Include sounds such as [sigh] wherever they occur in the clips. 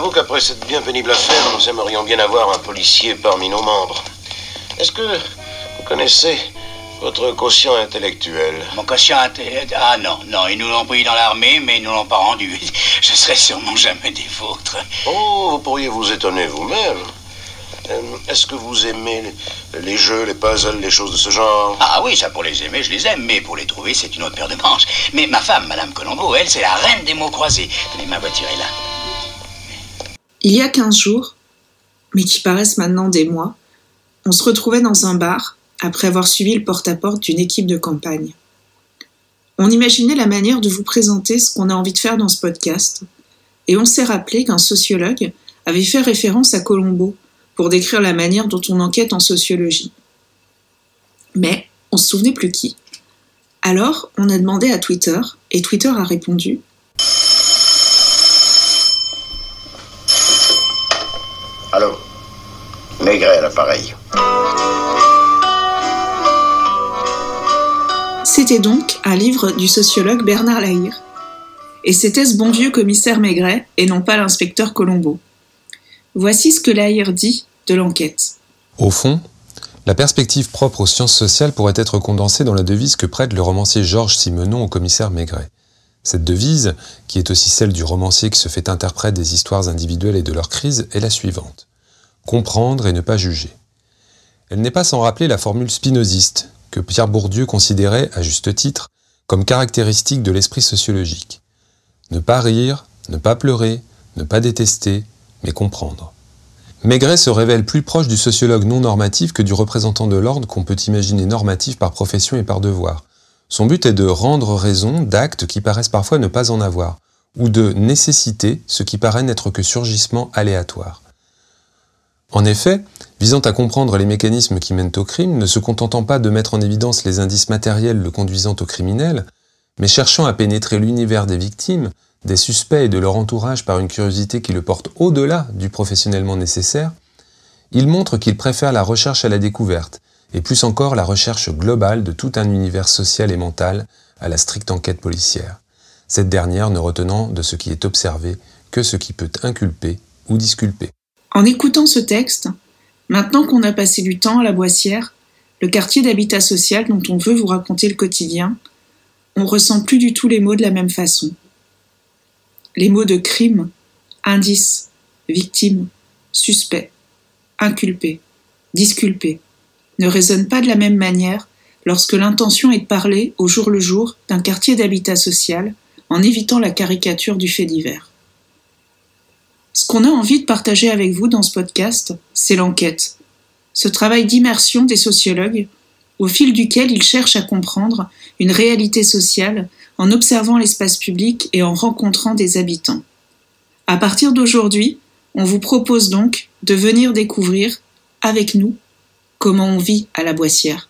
J'avoue qu'après cette bien pénible affaire, nous aimerions bien avoir un policier parmi nos membres. Est-ce que vous connaissez votre quotient intellectuel? Mon quotient intellectuel Ah non, non, ils nous l'ont pris dans l'armée, mais ils nous l'ont pas rendu. [laughs] Je serai sûrement jamais des vôtres. Oh, vous pourriez vous étonner vous-même. Euh, Est-ce que vous aimez les, les jeux, les puzzles, les choses de ce genre? Ah oui, ça pour les aimer, je les aime, mais pour les trouver, c'est une autre paire de manches. Mais ma femme, Madame Colombo, elle, c'est la reine des mots croisés. Tenez, ma voiture est là. Il y a 15 jours, mais qui paraissent maintenant des mois, on se retrouvait dans un bar après avoir suivi le porte-à-porte d'une équipe de campagne. On imaginait la manière de vous présenter ce qu'on a envie de faire dans ce podcast, et on s'est rappelé qu'un sociologue avait fait référence à Colombo pour décrire la manière dont on enquête en sociologie. Mais on se souvenait plus qui. Alors, on a demandé à Twitter, et Twitter a répondu Maigret à l'appareil. C'était donc un livre du sociologue Bernard Lahire. Et c'était ce bon vieux commissaire Maigret et non pas l'inspecteur Colombo. Voici ce que Lahire dit de l'enquête. Au fond, la perspective propre aux sciences sociales pourrait être condensée dans la devise que prête le romancier Georges Simenon au commissaire Maigret. Cette devise, qui est aussi celle du romancier qui se fait interprète des histoires individuelles et de leurs crises, est la suivante. Comprendre et ne pas juger. Elle n'est pas sans rappeler la formule spinoziste, que Pierre Bourdieu considérait, à juste titre, comme caractéristique de l'esprit sociologique. Ne pas rire, ne pas pleurer, ne pas détester, mais comprendre. Maigret se révèle plus proche du sociologue non normatif que du représentant de l'ordre qu'on peut imaginer normatif par profession et par devoir. Son but est de rendre raison d'actes qui paraissent parfois ne pas en avoir, ou de nécessiter ce qui paraît n'être que surgissement aléatoire. En effet, visant à comprendre les mécanismes qui mènent au crime, ne se contentant pas de mettre en évidence les indices matériels le conduisant au criminel, mais cherchant à pénétrer l'univers des victimes, des suspects et de leur entourage par une curiosité qui le porte au-delà du professionnellement nécessaire, il montre qu'il préfère la recherche à la découverte, et plus encore la recherche globale de tout un univers social et mental à la stricte enquête policière, cette dernière ne retenant de ce qui est observé que ce qui peut inculper ou disculper. En écoutant ce texte, maintenant qu'on a passé du temps à la Boissière, le quartier d'habitat social dont on veut vous raconter le quotidien, on ressent plus du tout les mots de la même façon. Les mots de crime, indice, victime, suspect, inculpé, disculpé ne résonnent pas de la même manière lorsque l'intention est de parler au jour le jour d'un quartier d'habitat social en évitant la caricature du fait divers. Ce qu'on a envie de partager avec vous dans ce podcast, c'est l'enquête, ce travail d'immersion des sociologues au fil duquel ils cherchent à comprendre une réalité sociale en observant l'espace public et en rencontrant des habitants. À partir d'aujourd'hui, on vous propose donc de venir découvrir, avec nous, comment on vit à la Boissière.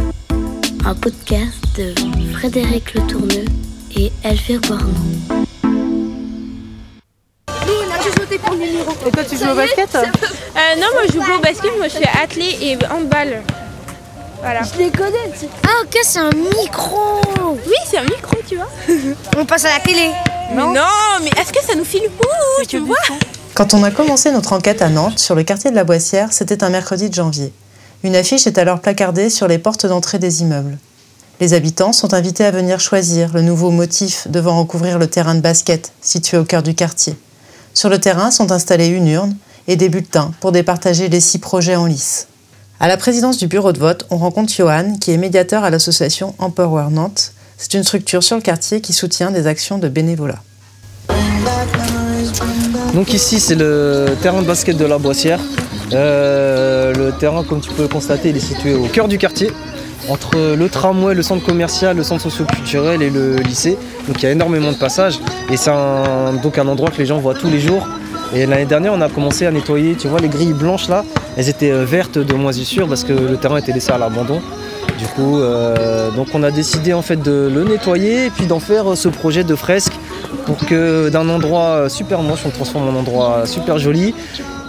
un podcast de Frédéric Le Tourneux et Elvire Bornon. Et toi, tu joues au basket euh, Non, moi je joue pas au basket, moi je fais athlé et handball. Voilà. Je les connais, tu. Ah ok, c'est un micro Oui, c'est un micro, tu vois. [laughs] On passe à la télé. Non, mais est-ce que ça nous file Ouh, tu vois Quand on a commencé notre enquête à Nantes, sur le quartier de la Boissière, c'était un mercredi de janvier. Une affiche est alors placardée sur les portes d'entrée des immeubles. Les habitants sont invités à venir choisir le nouveau motif devant recouvrir le terrain de basket, situé au cœur du quartier. Sur le terrain sont installés une urne et des bulletins pour départager les six projets en lice. À la présidence du bureau de vote, on rencontre Johan, qui est médiateur à l'association Empower Nantes. C'est une structure sur le quartier qui soutient des actions de bénévolat. Donc ici, c'est le terrain de basket de la Boissière. Euh, le terrain, comme tu peux le constater, il est situé au cœur du quartier. entre le tramway, le centre commercial, le centre socio-culturel et le lycée. Donc il y a énormément de passages et c'est donc un endroit que les gens voient tous les jours. Et l'année dernière, on a commencé à nettoyer, tu vois, les grilles blanches là, elles étaient euh, vertes de moisissure parce que le terrain était laissé à l'abandon. Du coup, euh, donc on a décidé en fait de le nettoyer et puis d'en faire ce projet de fresque pour que d'un endroit super moche, on transforme en endroit super joli.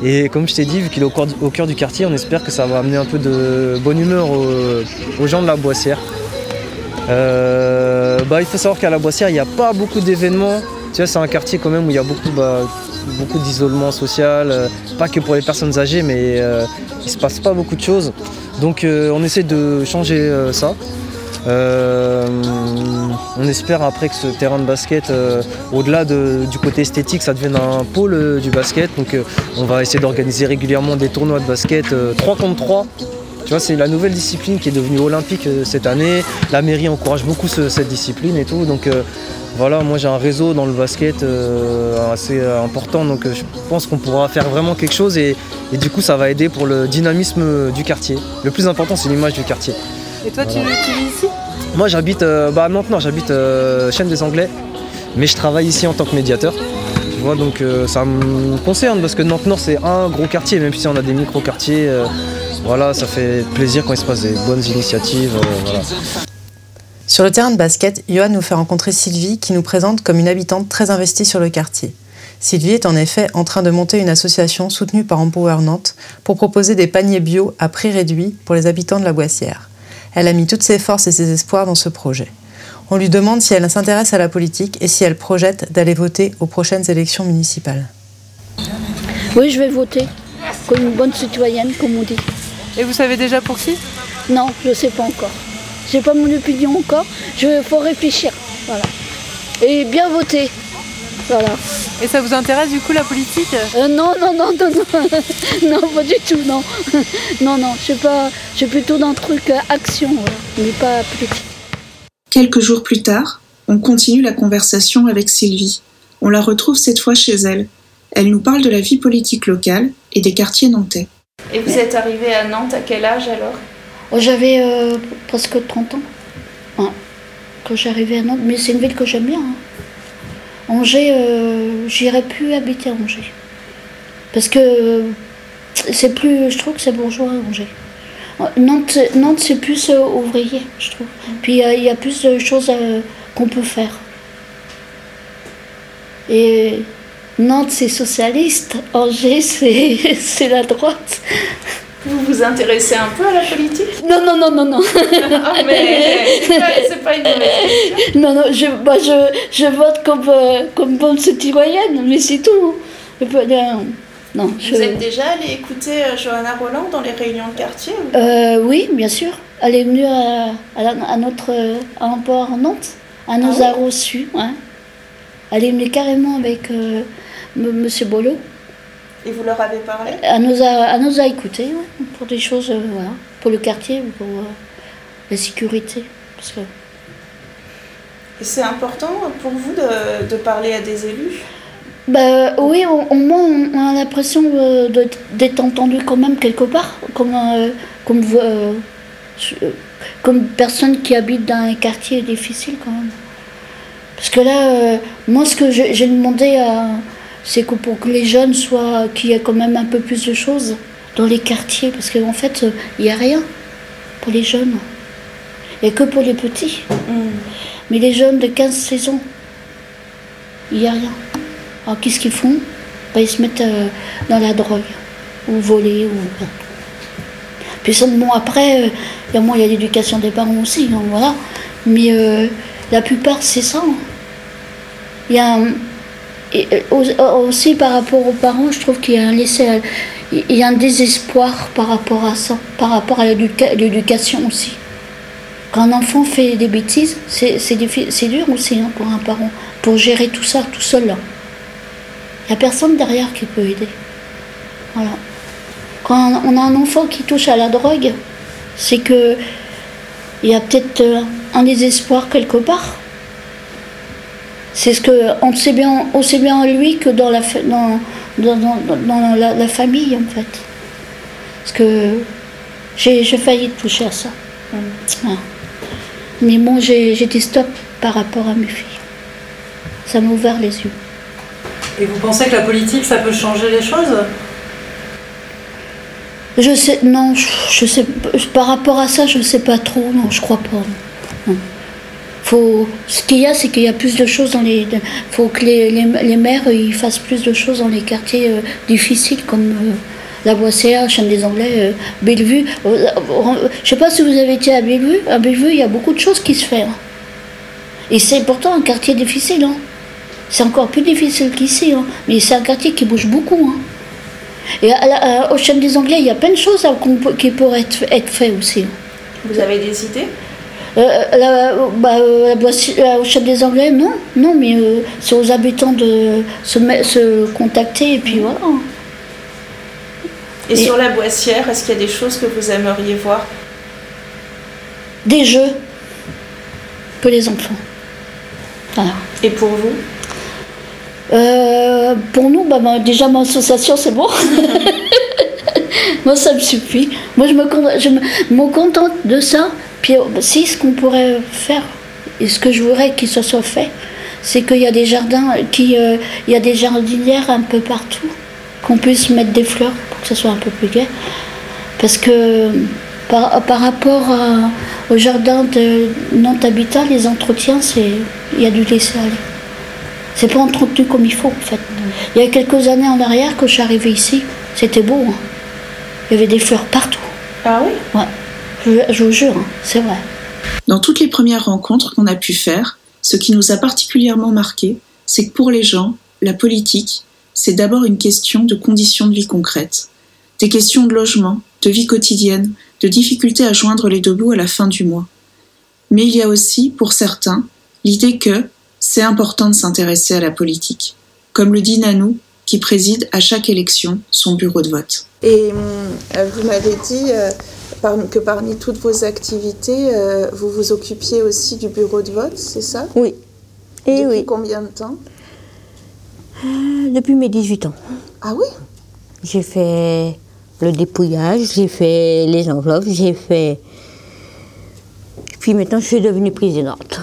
Et comme je t'ai dit, vu qu'il est au cœur, du quartier, on espère que ça va amener un peu de bonne humeur aux, gens de la Boissière. Euh, bah, il faut savoir qu'à la Boissière, il n'y a pas beaucoup d'événements. Tu vois, c'est un quartier quand même où il y a beaucoup, bah, beaucoup d'isolement social, euh, pas que pour les personnes âgées, mais euh, il ne se passe pas beaucoup de choses. Donc on essaie de changer ça. Euh, on espère après que ce terrain de basket, euh, au-delà du côté esthétique, ça devienne un pôle euh, du basket. Donc on va essayer d'organiser régulièrement des tournois de basket 3 contre 3. Tu vois, c'est la nouvelle discipline qui est devenue olympique cette année. La mairie encourage beaucoup cette discipline et tout. Donc voilà, moi j'ai un réseau dans le basket assez important. Donc je pense qu'on pourra faire vraiment quelque chose et, du coup ça va aider pour le dynamisme du quartier. Le plus important c'est l'image du quartier. Et toi, tu, vis ici Moi, j'habite euh, bah, maintenant, j'habite euh, Chaîne des Anglais, mais je travaille ici en tant que médiateur. Tu vois, donc euh, ça me concerne parce que Nantes Nord, c'est un gros quartier, même si on a des micro-quartiers. voilà, ça fait plaisir quand il se passe des bonnes initiatives. Sur le terrain de basket, Johan nous fait rencontrer Sylvie qui nous présente comme une habitante très investie sur le quartier. Sylvie est en effet en train de monter une association soutenue par Empower Nantes pour proposer des paniers bio à prix réduit pour les habitants de la Boissière. Elle a mis toutes ses forces et ses espoirs dans ce projet. On lui demande si elle s'intéresse à la politique et si elle projette d'aller voter aux prochaines élections municipales. Oui, je vais voter, comme une bonne citoyenne, comme on dit. Et vous savez déjà pour qui? Non, je ne sais pas encore. J'ai pas mon opinion encore. Il faut réfléchir. Voilà. Et bien voter. Voilà. Et ça vous intéresse du coup la politique? Euh, Non, non, non, non, non, [laughs] non, pas du tout, non. [laughs] non, non, je suis pas, je suis plutôt dans le truc euh, action, mais pas politique. Quelques jours plus tard, on continue la conversation avec Sylvie. On la retrouve cette fois chez elle. Elle nous parle de la vie politique locale et des quartiers nantais. Et vous êtes arrivée à Nantes à quel âge alors? Oh, J'avais euh, presque 30 ans. Quand j'arrivais à Nantes, mais c'est une ville que j'aime bien. Hein. Angers, euh, j'irais plus habiter à Angers. Parce que c'est plus, je trouve que c'est bourgeois Angers. Nantes, Nantes c'est plus euh, ouvrier, je trouve. Puis il y, a plus de choses euh, qu'on peut faire. Et Nantes, c'est socialiste. Angers, [laughs] c'est la droite. Vous vous intéressez un peu à la politique Non, non, non, non, non. [laughs] ah, mais c'est pas, une mauvaise Non, non, je, bah, je, je vote comme, euh, comme bonne citoyenne, mais c'est tout. Je peux, non, Vous êtes déjà allé écouter euh, Johanna Roland dans les réunions de quartier euh, Oui, bien sûr. Elle est venue à, à, notre à port en Nantes. Elle nous ah a reçus. Ouais. Elle est venue carrément avec euh, M. Bolo. Et vous leur avez parlé Elle nous a, nous a écoutés, pour des choses, euh, voilà, pour le quartier, pour euh, la sécurité. Parce que... Et c'est important pour vous de, de, parler à des élus bah, Oui, au, moins on a l'impression euh, d'être entendu quand même quelque part, comme, comme, comme personne qui habite dans un quartier difficile quand même. Parce que là, moi ce que j'ai demandé à c'est que pour que les jeunes soient, qu'il y ait quand même un peu plus de choses dans les quartiers, parce qu'en fait, il n'y a rien pour les jeunes. Il n'y a que pour les petits. Mm. Mais les jeunes de 15-16 ans, il n'y a rien. Alors qu'est-ce qu'ils font? Ben, Ils se mettent euh, dans la drogue, ou voler, ou... Puis seulement après, il y a l'éducation des parents aussi, voilà. Mais euh, la plupart, c'est ça. Hein. Il y a un et euh, aussi par rapport aux parents, je trouve qu'il y a un un désespoir par rapport à ça, par rapport à l'éducation aussi. Quand un enfant fait des bêtises, c'est dur aussi hein, pour un parent, pour gérer tout ça tout seul. Il n'y a personne derrière qui peut aider. Voilà. Quand on a un enfant qui touche à la drogue, c'est que il y a peut-être euh, un désespoir quelque part. C'est ce que on sait bien, aussi bien en lui que dans la, dans, dans, la, famille en fait. Parce que j'ai failli toucher à ça. Mais bon, j'ai j'ai dit stop par rapport à mes filles. Ça m'a ouvert les yeux. Et vous pensez que la politique, ça peut changer les choses? Je sais, non, je, je sais, par rapport à ça, je sais pas trop, non, je crois pas. non. Faut, ce qu'il y a, c'est qu'il y a plus de choses dans les. faut que les, les, les maires ils fassent plus de choses dans les quartiers euh, difficiles comme euh, la Boissière, Chêne des Anglais, euh, Bellevue. Euh, euh, je sais pas si vous avez été à Bellevue. À Bellevue, il y a beaucoup de choses qui se font. Et c'est pourtant un quartier difficile. hein. C'est encore plus difficile qu'ici. hein. Mais c'est un quartier qui bouge beaucoup. hein. Et à la- au Chêne des Anglais, il y a plein de choses qui pourraient être, être faites aussi. hein. Vous avez des idées Euh, la, bah, euh, la Boissi- euh, au Chêne des Anglais, non, non, mais euh, c'est aux habitants de se, contacter et puis voilà. Et, Et- sur la Boissière, est-ce qu'il y a des choses que vous aimeriez voir? Des jeux pour les enfants. Voilà. Et pour vous? Euh, pour nous, bah, bah, déjà mon association, c'est bon. [laughs] Moi, ça me suffit. Moi, je me, contente de ça. Puis, euh, si ce qu'on pourrait faire, et ce que je voudrais qu'il se soit fait, c'est qu'il y a des jardins, qui, euh, il y a des jardinières un peu partout, qu'on puisse mettre des fleurs pour que ce soit un peu plus gai. Parce que par, par rapport à- au jardin de Nantes Habitat, les entretiens, c'est, il y a du laisser aller. C'est pas entretenu comme il faut en fait. Il y a quelques années en arrière, quand je suis arrivée ici, c'était beau. hein. Il y avait des fleurs partout. Ah oui? Ouais. Je, je vous jure, hein, c'est vrai. Dans toutes les premières rencontres qu'on a pu faire, ce qui nous a particulièrement marqué, c'est que pour les gens, la politique, c'est d'abord une question de conditions de vie concrètes. Des questions de logement, de vie quotidienne, de difficulté à joindre les deux bouts à la fin du mois. Mais il y a aussi, pour certains, l'idée que c'est important de s'intéresser à la politique, comme le dit Nanou, qui préside à chaque élection son bureau de vote. Et hum, vous m'avez dit euh, par- que parmi toutes vos activités, euh, vous vous occupiez aussi du bureau de vote, c'est ça? Oui. Et Depuis oui. combien de temps? Euh, Depuis mes 18 ans. Ah oui? J'ai fait le dépouillage, j'ai fait les enveloppes, j'ai fait. Puis maintenant, je suis devenue présidente.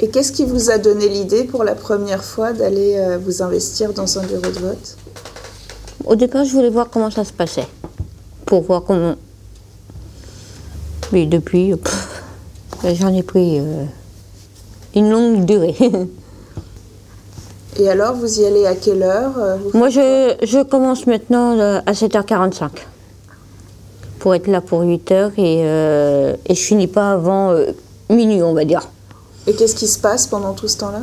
Et qu'est-ce qui vous a donné l'idée pour la première fois d'aller euh, vous investir dans un bureau de vote? Au départ, je voulais voir comment ça se passait. Pour voir comment. Mais depuis, pff, j'en ai pris euh, une longue durée. Et alors, vous y allez à quelle heure euh, Moi, je, je commence maintenant euh, à 7h45 pour être là pour 8h et, euh, et je finis pas avant euh, minuit, on va dire. Et qu'est-ce qui se passe pendant tout ce temps-là?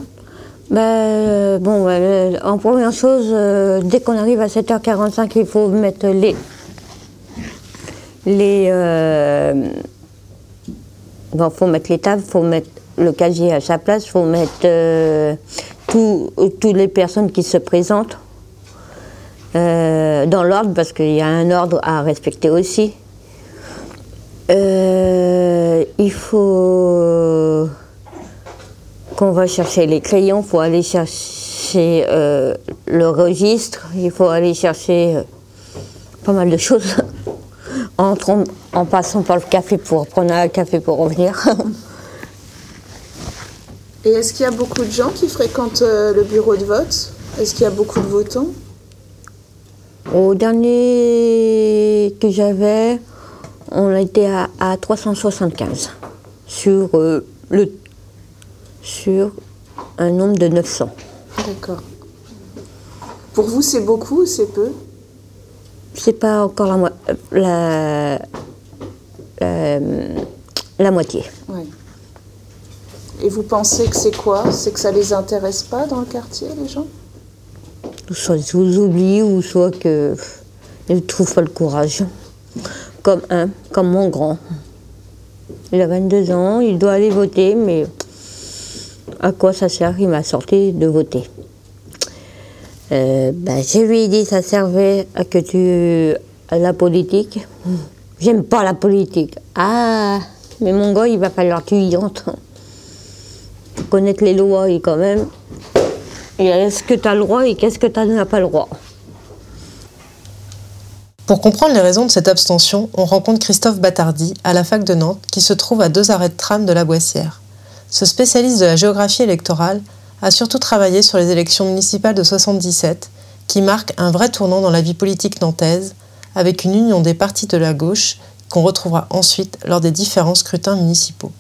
Ben, bon, ben, en première chose, euh, dès qu'on arrive à 7h45, il faut mettre les. les euh, bon, faut mettre les tables, faut mettre le casier à sa place, faut mettre euh, tout- toutes les personnes qui se présentent euh, dans l'ordre, parce qu'il y a un ordre à respecter aussi. Il faut qu'on va chercher les crayons, il faut aller chercher euh, le registre, il faut aller chercher euh, pas mal de choses. [laughs] En, passant par le café pour prendre un café pour revenir. [laughs] Et est-ce qu'il y a beaucoup de gens qui fréquentent euh, le bureau de vote? Est-ce qu'il y a beaucoup de votants? Au dernier que j'avais, on était à, à 375 sur, le, sur un nombre de 900. D'accord. Pour vous, c'est beaucoup ou c'est peu? C'est pas encore la, mo- la, la, la moitié. Ouais. Et vous pensez que c'est quoi? C'est que ça les intéresse pas dans le quartier, les gens? Soit ils vous oublient ou soit que ils ne trouvent pas le courage. Comme un, comme mon grand. Il a 22 ans, il doit aller voter, mais à quoi ça sert Il m'a sorti de voter. Euh, ben, je lui ai dit ça servait à que tu à la politique. J'aime pas la politique. Ah, mais mon gars, il va falloir que tu y entres. Connaître les lois et quand même. Est-ce que tu as le droit et qu'est-ce que tu n'as pas le droit? Pour comprendre les raisons de cette abstention, on rencontre Christophe Battardi à la fac de Nantes qui se trouve à deux arrêts de tram de la Boissière. Ce spécialiste de la géographie électorale a surtout travaillé sur les élections municipales de 77 qui marquent un vrai tournant dans la vie politique nantaise avec une union des partis de la gauche qu'on retrouvera ensuite lors des différents scrutins municipaux.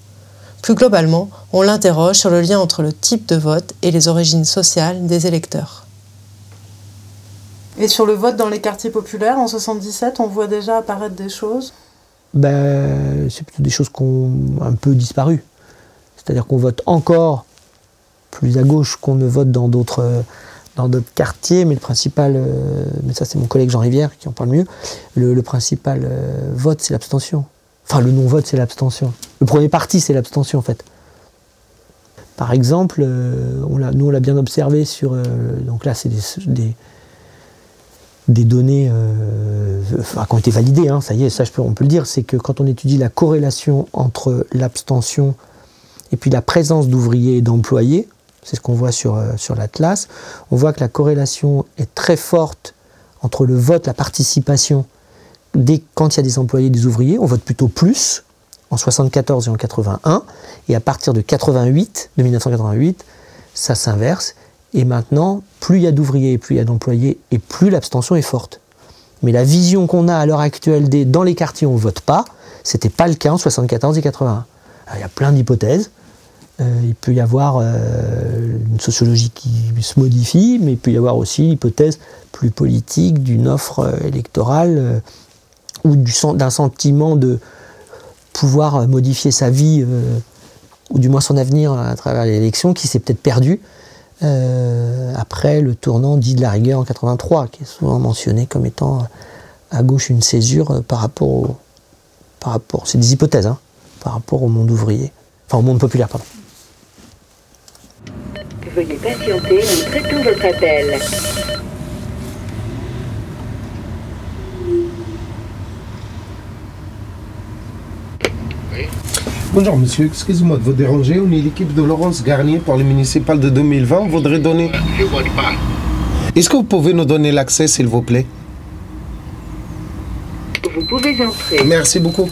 Plus globalement, on l'interroge sur le lien entre le type de vote et les origines sociales des électeurs. Et sur le vote dans les quartiers populaires en 77, on voit déjà apparaître des choses? Ben, C'est plutôt des choses qui ont un peu disparu. C'est-à-dire qu'on vote encore plus à gauche qu'on ne vote dans d'autres dans d'autres quartiers, mais le principal, euh, mais ça c'est mon collègue Jean Rivière qui en parle mieux, le, principal euh, vote c'est l'abstention. Enfin le non-vote c'est l'abstention. Le premier parti c'est l'abstention en fait. Par exemple, euh, nous on l'a bien observé sur, donc là c'est des, des, données qui ont été validées, hein, ça y est, ça on peut le dire, c'est que quand on étudie la corrélation entre l'abstention et puis la présence d'ouvriers et d'employés, c'est ce qu'on voit sur, euh, sur l'Atlas, on voit que la corrélation est très forte entre le vote, la participation, quand il y a des employés et des ouvriers, on vote plutôt plus en 74 et en 81, et à partir de 88, de 1988, ça s'inverse, et maintenant, plus il y a d'ouvriers et plus il y a d'employés, et plus l'abstention est forte. Mais la vision qu'on a à l'heure actuelle des dans les quartiers on ne vote pas, c'était pas le cas en 74 et 81. Il y a plein d'hypothèses. Euh, il peut y avoir euh, une sociologie qui se modifie, mais il peut y avoir aussi l'hypothèse plus politique d'une offre euh, électorale ou d'un sentiment de pouvoir modifier sa vie ou du moins son avenir à travers l'élection qui s'est peut-être perdu après le tournant dit de la rigueur en 83, qui est souvent mentionné comme étant à gauche une césure par rapport au, par rapport, c'est des hypothèses, hein, par rapport au monde ouvrier, enfin au monde populaire, pardon. Veuillez patienter, nous traitons votre appel. Bonjour monsieur, excusez-moi de vous déranger. On est l'équipe de Laurence Garnier pour le municipal de 2020. On voudrait donner. Je ne vois pas. Est-ce que vous pouvez nous donner l'accès, s'il vous plaît? Vous pouvez entrer. Merci beaucoup.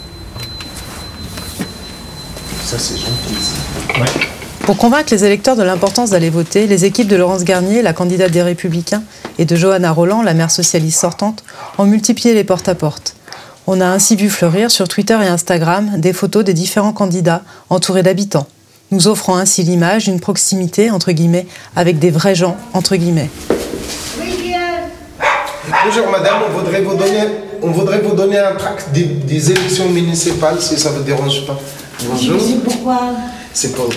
Ça, c'est gentil. Ouais. Pour convaincre les électeurs de l'importance d'aller voter, les équipes de Laurence Garnier, la candidate des Républicains, et de Johanna Roland, la maire socialiste sortante, ont multiplié les porte-à-porte. On a ainsi vu fleurir sur Twitter et Instagram des photos des différents candidats entourés d'habitants, nous offrant ainsi l'image d'une proximité, entre guillemets, avec des vrais gens, entre guillemets. Bonjour madame, on voudrait vous donner, on voudrait vous donner un tract des, élections municipales, si ça ne vous dérange pas. Bonjour. C'est pourquoi C'est pour...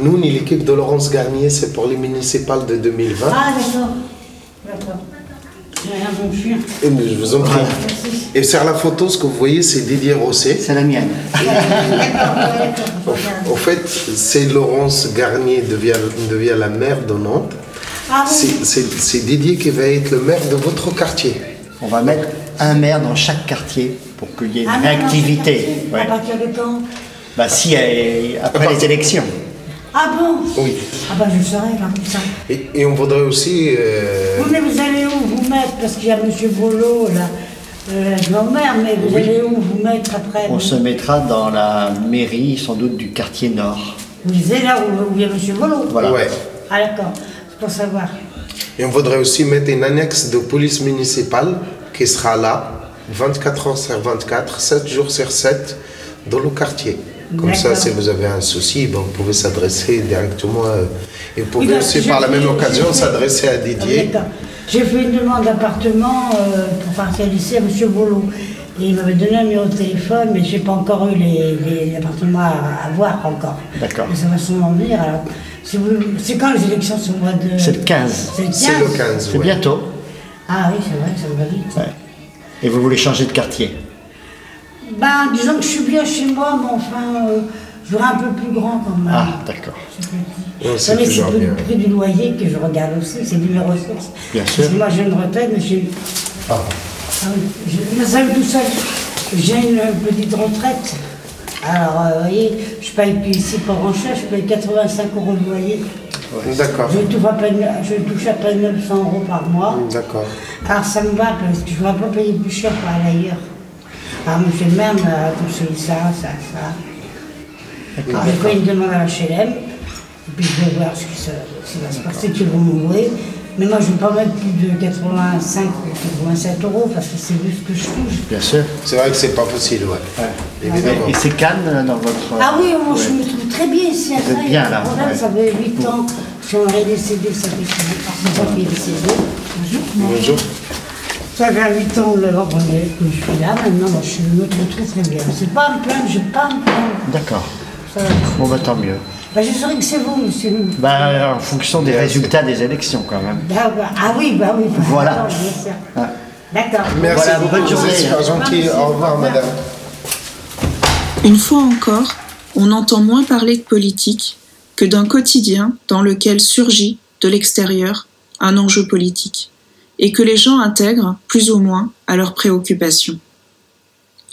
Nous, l'équipe de Laurence Garnier, c'est pour les municipales de 2020. Ah, d'accord. D'accord. Et je vous en prie. Et sur la photo, ce que vous voyez, c'est Didier Rosset. C'est la mienne. Au fait, c'est Laurence Garnier devient, devient la maire de Nantes. Ah, c'est Didier qui va être le maire de votre quartier. On va mettre un maire dans chaque quartier pour qu'il y ait une ah, réactivité. À partir de quand bah, si, après les élections. Ah bon Oui. Ah bah je serai là, ça. Et, et, on voudrait aussi... Euh... mais vous allez où vous mettre? Parce qu'il y a M. Bolo, là, euh, la grand-mère, mais vous allez où vous mettre après? On se mettra dans la mairie, sans doute, du quartier nord. Vous êtes là où, il y a M. Bolo Voilà. Ouais. Ah d'accord, c'est pour savoir. Et on voudrait aussi mettre une annexe de police municipale qui sera là, 24 heures sur 24, 7 jours sur 7, dans le quartier. Comme ça, si vous avez un souci, ben, vous pouvez s'adresser directement. Euh, et vous pouvez aussi, par la même occasion, s'adresser à Didier. J'ai fait une demande d'appartement euh, pour partir lycée à M. Boulot. Et il m'avait donné un numéro de téléphone, mais je n'ai pas encore eu les, appartements à, voir encore. D'accord. Mais ça va sûrement venir. c'est quand les élections C'est le mois de. C'est le 15. C'est le 15. C'est bientôt. Ah oui, c'est vrai, ça va vite. Et vous voulez changer de quartier? Ben, disons que je suis bien chez moi, mais enfin, euh, je voudrais un peu plus grand quand même. Ah, d'accord. c'est le prix du loyer que je regarde aussi, c'est du mes ressources. Bien sûr. Parce que moi, j'ai une retraite, mais j'ai. Ah. ah je, me tout seul. J'ai une petite retraite. Alors, euh, vous voyez, je paye plus ici pour cher, je paye 85 euros de loyer. D'accord. Je, touche à peine, je touche à peine 900 euros par mois. D'accord. Alors ça me va parce que je ne vais pas payer plus cher pour aller ailleurs. Le maire m'a conseillé ça, ça, ça. Alors, des fois il me demande à HLM, et puis je vais voir ce qui, se, ce qui va se passer, qu'ils vont m'ouvrir. Mais moi je ne vais pas mettre plus de 85 ou 87 euros parce que c'est juste ce que je touche. Bien sûr. C'est vrai que c'est pas facile, ouais. Et c'est calme euh, dans votre. Ah oui, moi, je me trouve très bien ici. Vous êtes bien, là, problème, ouais. Ça fait 8 ans. Je suis en décédé, ça fait c'est pas qui est décédé. Bonjour. Bonjour. Ça fait 8 ans le que je suis là. Maintenant, moi, je me trouve très très bien. C'est pas me plaindre, je ne pas me plaindre. D'accord. Ça va. Bon, bah tant mieux. Bah, je saurais que c'est vous, monsieur. Bah, en fonction des résultats des élections, quand même. Ah, bah, ah oui, bah oui. bah, Voilà. d'accord, bien sûr. Ah. D'accord. Merci Voilà, beaucoup, bonne vous journée. super gentil. Au revoir, madame. Une fois encore, on entend moins parler de politique que d'un quotidien dans lequel surgit, de l'extérieur, un enjeu politique, et que les gens intègrent, plus ou moins, à leurs préoccupations.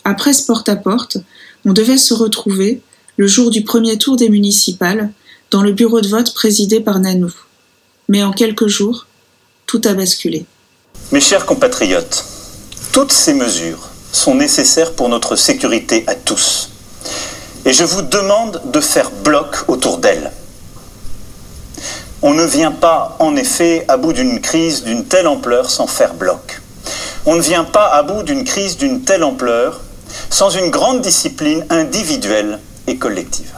Après ce porte-à-porte, on devait se retrouver, le jour du premier tour des municipales, dans le bureau de vote présidé par Nanou. Mais en quelques jours, tout a basculé. Mes chers compatriotes, toutes ces mesures sont nécessaires pour notre sécurité à tous. Et je vous demande de faire bloc autour d'elles. On ne vient pas, en effet, à bout d'une crise d'une telle ampleur sans faire bloc. On ne vient pas à bout d'une crise d'une telle ampleur sans une grande discipline individuelle et collective.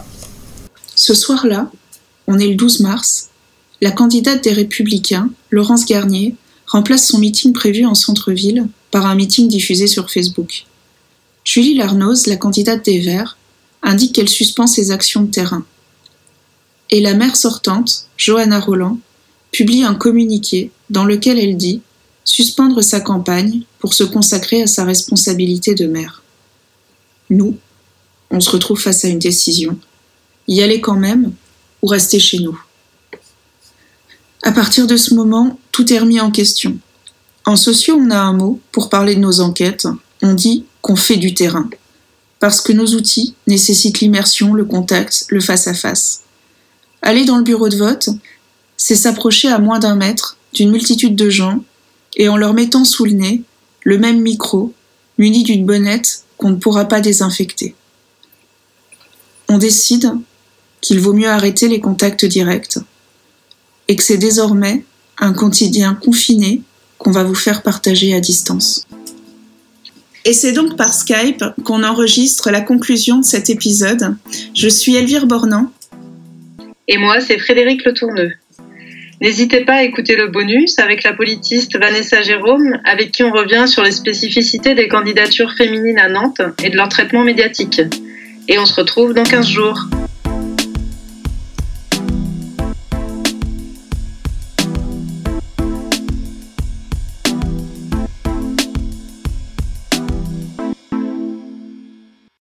Ce soir-là, on est le 12 mars, la candidate des Républicains, Laurence Garnier, remplace son meeting prévu en centre-ville par un meeting diffusé sur Facebook. Julie Larnoz, la candidate des Verts, indique qu'elle suspend ses actions de terrain. Et la maire sortante, Johanna Roland, publie un communiqué dans lequel elle dit suspendre sa campagne pour se consacrer à sa responsabilité de maire. Nous, on se retrouve face à une décision. Y aller quand même ou rester chez nous? À partir de ce moment, tout est remis en question. En socio, on a un mot pour parler de nos enquêtes. On dit qu'on fait du terrain. Parce que nos outils nécessitent l'immersion, le contact, le face-à-face. Aller dans le bureau de vote, c'est s'approcher à moins d'un mètre d'une multitude de gens et en leur mettant sous le nez le même micro, muni d'une bonnette qu'on ne pourra pas désinfecter. On décide qu'il vaut mieux arrêter les contacts directs et que c'est désormais un quotidien confiné qu'on va vous faire partager à distance. Et c'est donc par Skype qu'on enregistre la conclusion de cet épisode. Je suis Elvire Bornand. Et moi, c'est Frédéric Le Tourneux. N'hésitez pas à écouter le bonus avec la politiste Vanessa Jérôme, avec qui on revient sur les spécificités des candidatures féminines à Nantes et de leur traitement médiatique. Et on se retrouve dans 15 jours.